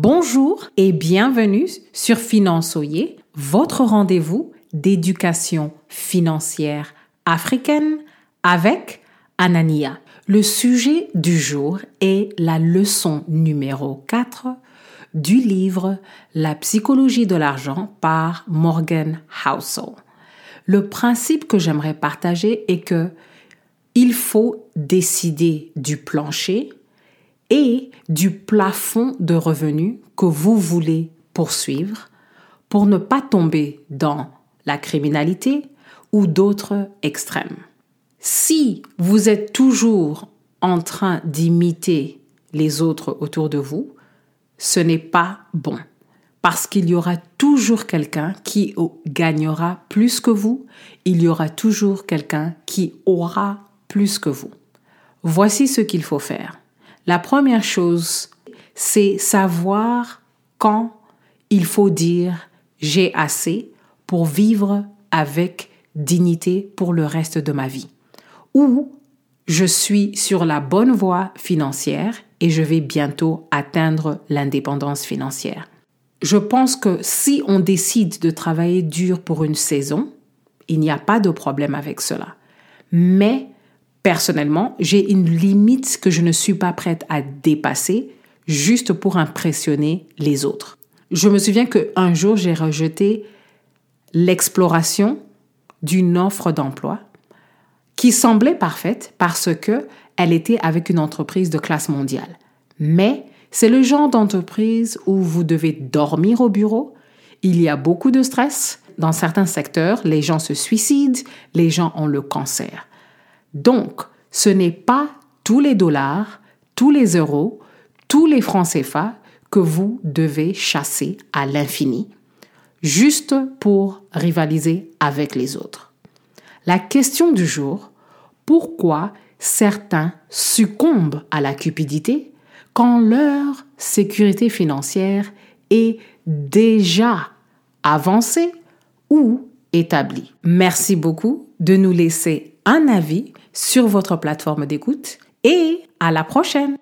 Bonjour et bienvenue sur Finançoyer, votre rendez-vous d'éducation financière africaine avec Anania. Le sujet du jour est la leçon numéro 4 du livre La psychologie de l'argent par Morgan Housel. Le principe que j'aimerais partager est que il faut décider du plancher et du plafond de revenus que vous voulez poursuivre pour ne pas tomber dans la criminalité ou d'autres extrêmes. Si vous êtes toujours en train d'imiter les autres autour de vous, ce n'est pas bon. Parce qu'il y aura toujours quelqu'un qui gagnera plus que vous, il y aura toujours quelqu'un qui aura plus que vous. Voici ce qu'il faut faire. La première chose, c'est savoir quand il faut dire j'ai assez pour vivre avec dignité pour le reste de ma vie. Ou je suis sur la bonne voie financière et je vais bientôt atteindre l'indépendance financière. Je pense que si on décide de travailler dur pour une saison, il n'y a pas de problème avec cela. Mais Personnellement, j'ai une limite que je ne suis pas prête à dépasser juste pour impressionner les autres. Je me souviens qu'un jour, j'ai rejeté l'exploration d'une offre d'emploi qui semblait parfaite parce que elle était avec une entreprise de classe mondiale. Mais c'est le genre d'entreprise où vous devez dormir au bureau, il y a beaucoup de stress, dans certains secteurs, les gens se suicident, les gens ont le cancer. Donc, ce n'est pas tous les dollars, tous les euros, tous les francs CFA que vous devez chasser à l'infini, juste pour rivaliser avec les autres. La question du jour, pourquoi certains succombent à la cupidité quand leur sécurité financière est déjà avancée ou établie? Merci beaucoup de nous laisser un avis sur votre plateforme d'écoute et à la prochaine.